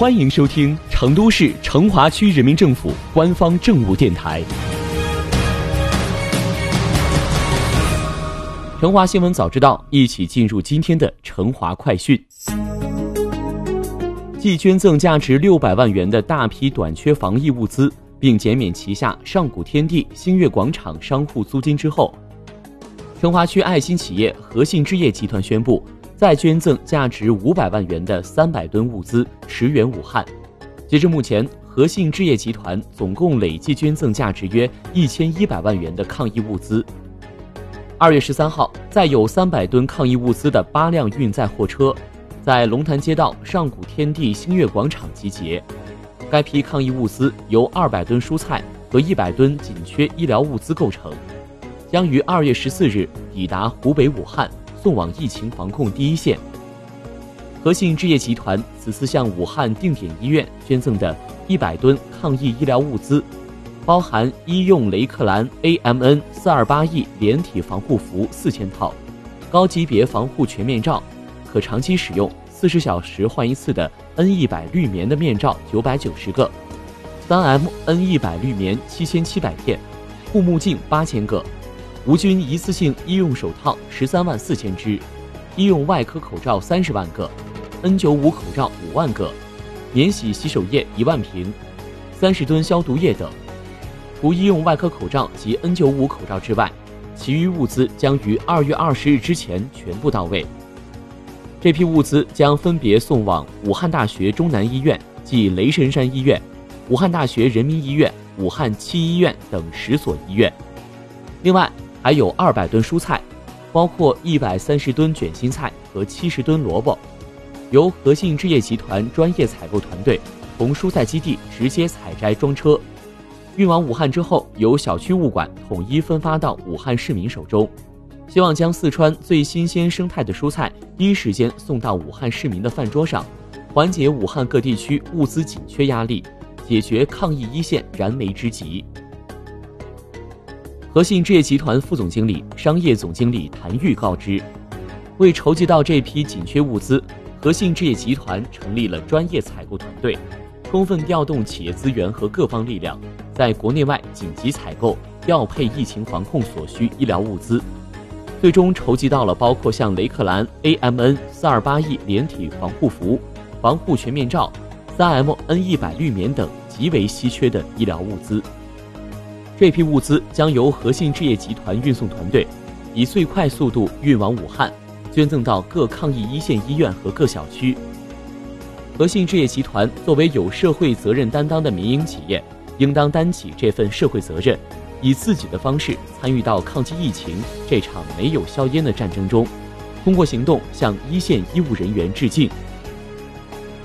欢迎收听成都市成华区人民政府官方政务电台《成华新闻早知道》，一起进入今天的成华快讯。继捐赠价值六百万元的大批短缺防疫物资，并减免旗下上古天地、星月广场商户租金之后，成华区爱心企业和信置业集团宣布。再捐赠价值五百万元的三百吨物资驰援武汉。截至目前，和信置业集团总共累计捐赠价值约一千一百万元的抗疫物资。二月十三号，载有三百吨抗疫物资的八辆运载货车，在龙潭街道上古天地星月广场集结。该批抗疫物资由二百吨蔬菜和一百吨紧缺医疗物资构成，将于二月十四日抵达湖北武汉。送往疫情防控第一线。和信置业集团此次向武汉定点医院捐赠的一百吨抗疫医疗物资，包含医用雷克兰 AMN 四二八 E 连体防护服四千套，高级别防护全面罩，可长期使用、四十小时换一次的 N 一百绿棉的面罩九百九十个，三 M N 一百绿棉七千七百片，护目镜八千个。无菌一次性医用手套十三万四千只，医用外科口罩三十万个，N 九五口罩五万个，免洗洗手液一万瓶，三十吨消毒液等。除医用外科口罩及 N 九五口罩之外，其余物资将于二月二十日之前全部到位。这批物资将分别送往武汉大学中南医院暨雷神山医院、武汉大学人民医院、武汉七医院等十所医院。另外，还有二百吨蔬菜，包括一百三十吨卷心菜和七十吨萝卜，由和信置业集团专业采购团队从蔬菜基地直接采摘装车，运往武汉之后，由小区物管统一分发到武汉市民手中。希望将四川最新鲜生态的蔬菜第一时间送到武汉市民的饭桌上，缓解武汉各地区物资紧缺压力，解决抗疫一线燃眉之急。和信置业集团副总经理、商业总经理谭玉告知，为筹集到这批紧缺物资，和信置业集团成立了专业采购团队，充分调动企业资源和各方力量，在国内外紧急采购调配疫情防控所需医疗物资，最终筹集到了包括像雷克兰 AMN 四二八 E 连体防护服、防护全面罩、三 M N 一百滤棉等极为稀缺的医疗物资。这批物资将由和信置业集团运送团队以最快速度运往武汉，捐赠到各抗疫一线医院和各小区。和信置业集团作为有社会责任担当的民营企业，应当担起这份社会责任，以自己的方式参与到抗击疫情这场没有硝烟的战争中，通过行动向一线医务人员致敬。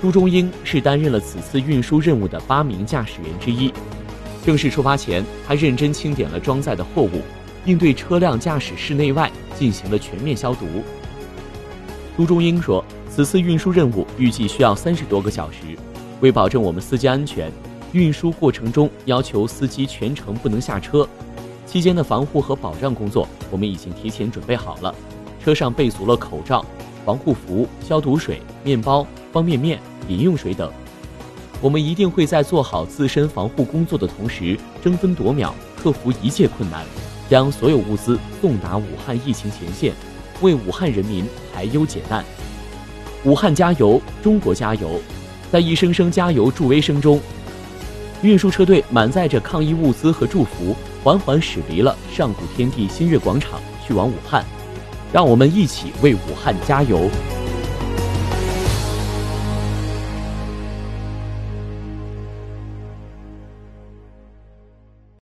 朱中英是担任了此次运输任务的八名驾驶员之一。正式出发前，他认真清点了装载的货物，并对车辆驾驶室内外进行了全面消毒。朱中英说：“此次运输任务预计需要三十多个小时，为保证我们司机安全，运输过程中要求司机全程不能下车。期间的防护和保障工作，我们已经提前准备好了，车上备足了口罩、防护服、消毒水、面包、方便面、饮用水等。”我们一定会在做好自身防护工作的同时，争分夺秒克服一切困难，将所有物资送达武汉疫情前线，为武汉人民排忧解难。武汉加油，中国加油！在一声声加油助威声中，运输车队满载着抗疫物资和祝福，缓缓驶离了上古天地新月广场，去往武汉。让我们一起为武汉加油！